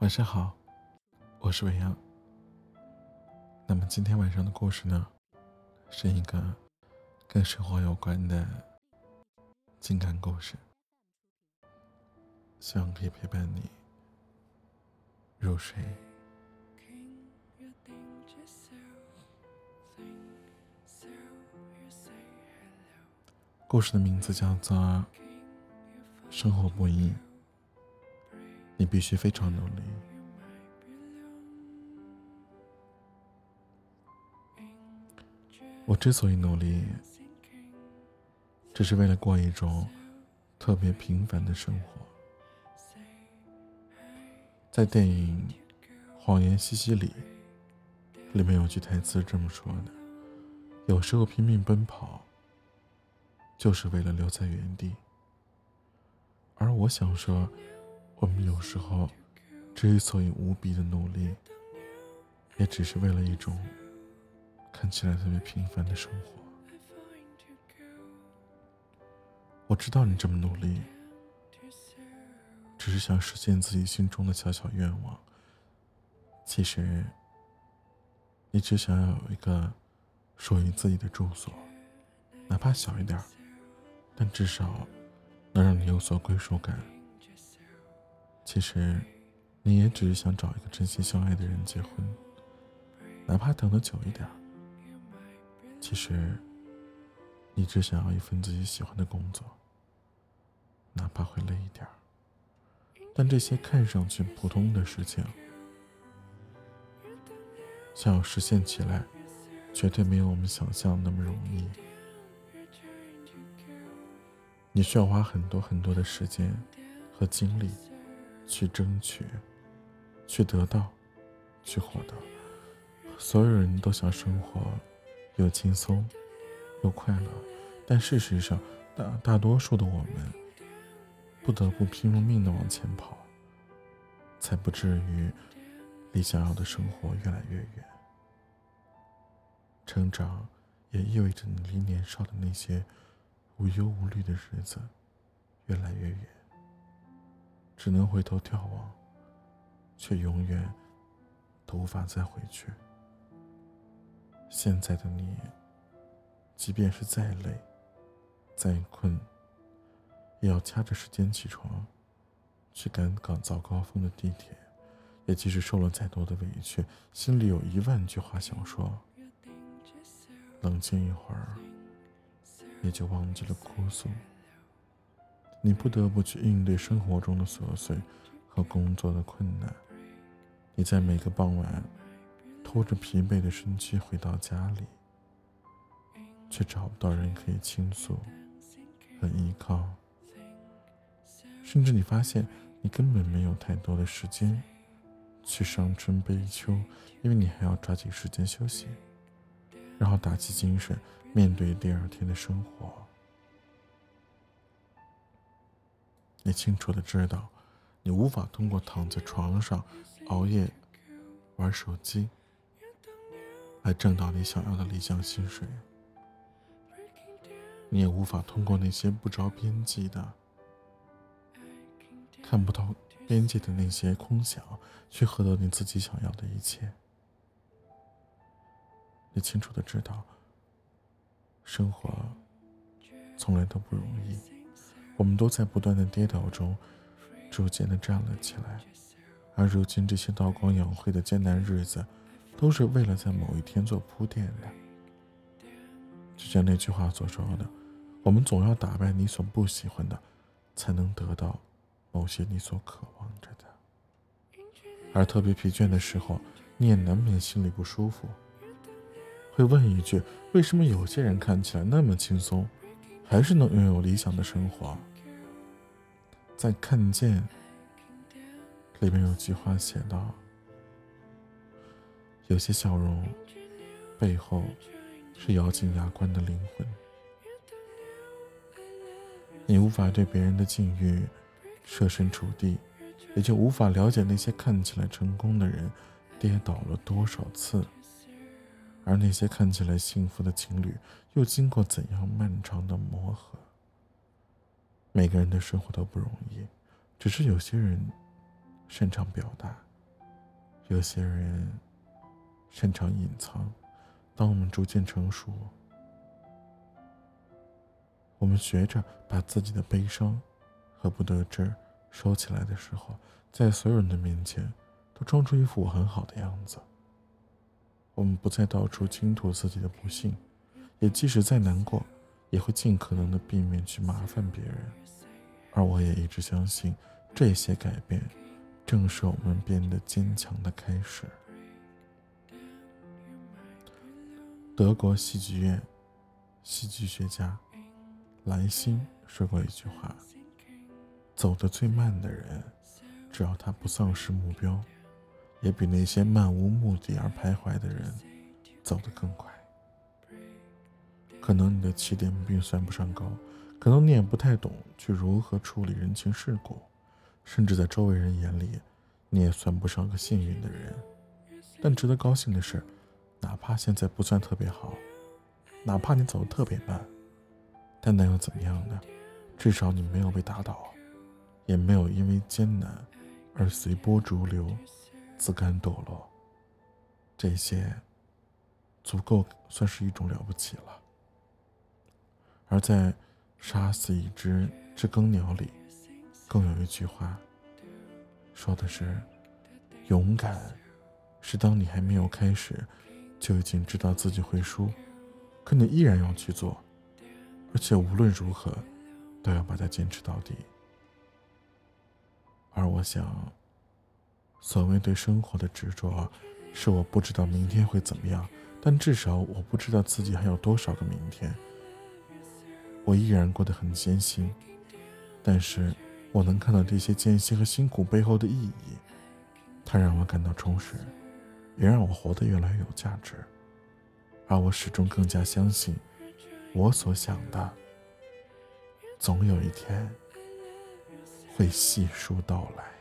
晚上好，我是伟阳。那么今天晚上的故事呢，是一个跟生活有关的情感故事，希望可以陪伴你入睡。故事的名字叫做《生活不易》。你必须非常努力。我之所以努力，只是为了过一种特别平凡的生活。在电影《谎言西西里》里面有句台词这么说的：“有时候拼命奔跑，就是为了留在原地。”而我想说。我们有时候之所以无比的努力，也只是为了一种看起来特别平凡的生活。我知道你这么努力，只是想实现自己心中的小小愿望。其实，你只想要有一个属于自己的住所，哪怕小一点，但至少能让你有所归属感。其实，你也只是想找一个真心相爱的人结婚，哪怕等的久一点。其实，你只想要一份自己喜欢的工作，哪怕会累一点。但这些看上去普通的事情，想要实现起来，绝对没有我们想象那么容易。你需要花很多很多的时间和精力。去争取，去得到，去获得。所有人都想生活又轻松又快乐，但事实上，大大多数的我们不得不拼了命的往前跑，才不至于离想要的生活越来越远。成长也意味着你离年少的那些无忧无虑的日子越来越远。只能回头眺望，却永远都无法再回去。现在的你，即便是再累、再困，也要掐着时间起床，去赶赶早高峰的地铁；也即使受了再多的委屈，心里有一万句话想说，冷静一会儿，也就忘记了哭诉。你不得不去应对生活中的琐碎和工作的困难。你在每个傍晚拖着疲惫的身躯回到家里，却找不到人可以倾诉和依靠。甚至你发现你根本没有太多的时间去伤春悲秋，因为你还要抓紧时间休息，然后打起精神面对第二天的生活。你清楚的知道，你无法通过躺在床上熬夜玩手机来挣到你想要的理想薪水。你也无法通过那些不着边际的、看不到边界的那些空想去获得你自己想要的一切。你清楚的知道，生活从来都不容易。我们都在不断的跌倒中，逐渐的站了起来，而如今这些韬光养晦的艰难日子，都是为了在某一天做铺垫的。就像那句话所说的：“我们总要打败你所不喜欢的，才能得到某些你所渴望着的。”而特别疲倦的时候，你也难免心里不舒服，会问一句：“为什么有些人看起来那么轻松？”还是能拥有理想的生活。在《看见》里面有句话写道：“有些笑容背后是咬紧牙关的灵魂。”你无法对别人的境遇设身处地，也就无法了解那些看起来成功的人跌倒了多少次。而那些看起来幸福的情侣，又经过怎样漫长的磨合？每个人的生活都不容易，只是有些人擅长表达，有些人擅长隐藏。当我们逐渐成熟，我们学着把自己的悲伤和不得志收起来的时候，在所有人的面前都装出一副我很好的样子。我们不再到处倾吐自己的不幸，也即使再难过，也会尽可能的避免去麻烦别人。而我也一直相信，这些改变正是我们变得坚强的开始。德国戏剧院戏剧学家兰心说过一句话：“走得最慢的人，只要他不丧失目标，也比那些漫无目的而徘徊的人走得更快。可能你的起点并算不上高，可能你也不太懂去如何处理人情世故，甚至在周围人眼里，你也算不上个幸运的人。但值得高兴的是。”哪怕现在不算特别好，哪怕你走得特别慢，但那又怎么样呢？至少你没有被打倒，也没有因为艰难而随波逐流、自甘堕落。这些足够算是一种了不起了。而在《杀死一只知更鸟》里，更有一句话，说的是：“勇敢是当你还没有开始。”就已经知道自己会输，可你依然要去做，而且无论如何都要把它坚持到底。而我想，所谓对生活的执着，是我不知道明天会怎么样，但至少我不知道自己还有多少个明天。我依然过得很艰辛，但是我能看到这些艰辛和辛苦背后的意义，它让我感到充实。也让我活得越来越有价值，而我始终更加相信，我所想的，总有一天会细数到来。